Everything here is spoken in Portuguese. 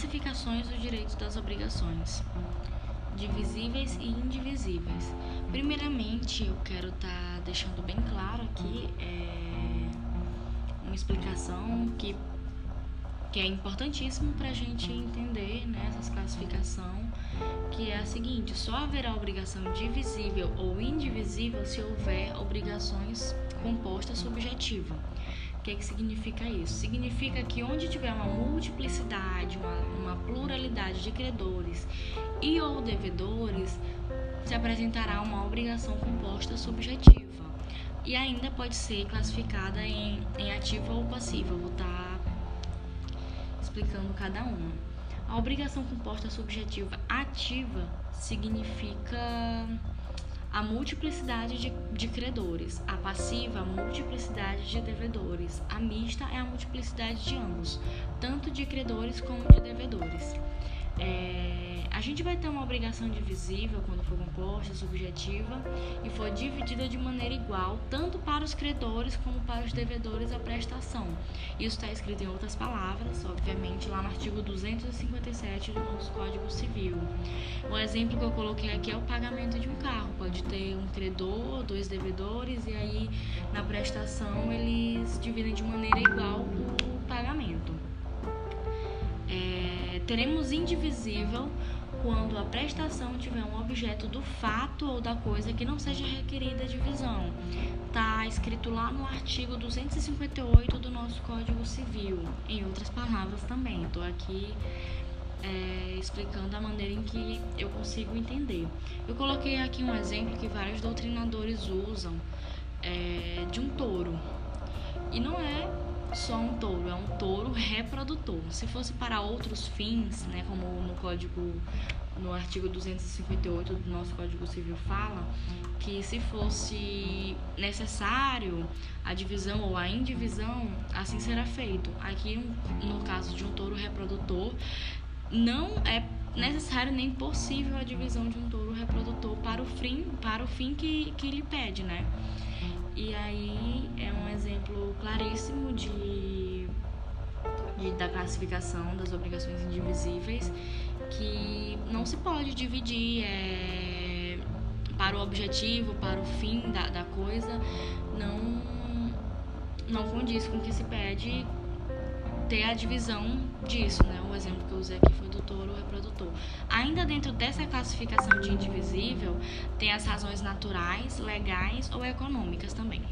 classificações dos direitos das obrigações, divisíveis e indivisíveis. Primeiramente, eu quero estar tá deixando bem claro aqui é, uma explicação que, que é importantíssimo para a gente entender né, essa classificação, que é a seguinte: só haverá obrigação divisível ou indivisível se houver obrigações compostas subjetiva. O que, que significa isso? Significa que onde tiver uma multiplicidade, uma, uma pluralidade de credores e ou devedores, se apresentará uma obrigação composta subjetiva. E ainda pode ser classificada em, em ativa ou passiva. Vou estar tá explicando cada uma. A obrigação composta subjetiva ativa significa a multiplicidade de, de credores, a passiva, a multiplicidade de devedores, a mista é a multiplicidade de ambos, tanto de credores como de devedores. É, a gente vai ter uma obrigação divisível quando for composta, subjetiva e for dividida de maneira igual, tanto para os credores como para os devedores a prestação. Isso está escrito em outras palavras, obviamente, lá no artigo 257 do nosso Código Civil. O exemplo que eu coloquei aqui é o pagamento de um carro. Pode ter um credor, dois devedores, e aí na prestação eles dividem de maneira igual o pagamento. É, teremos indivisível quando a prestação tiver um objeto do fato ou da coisa que não seja requerida divisão. Está escrito lá no artigo 258 do nosso Código Civil. Em outras palavras também. Estou aqui é, explicando a maneira em que eu consigo entender. Eu coloquei aqui um exemplo que vários doutrinadores usam é, de um touro. E não é só um touro, é um touro reprodutor. Se fosse para outros fins, né, como no código no artigo 258 do nosso Código Civil fala que se fosse necessário a divisão ou a indivisão, assim será feito. Aqui, no caso de um touro reprodutor, não é necessário nem possível a divisão de um touro reprodutor para o fim, para o fim que, que ele pede, né? E aí é um exemplo claríssimo de, de, da classificação das obrigações indivisíveis que não se pode dividir é, para o objetivo, para o fim da, da coisa, não, não condiz com o que se pede ter a divisão disso, né? O exemplo que eu usei aqui foi do touro reprodutor. Ainda dentro dessa classificação de indivisível, tem as razões naturais, legais ou econômicas também.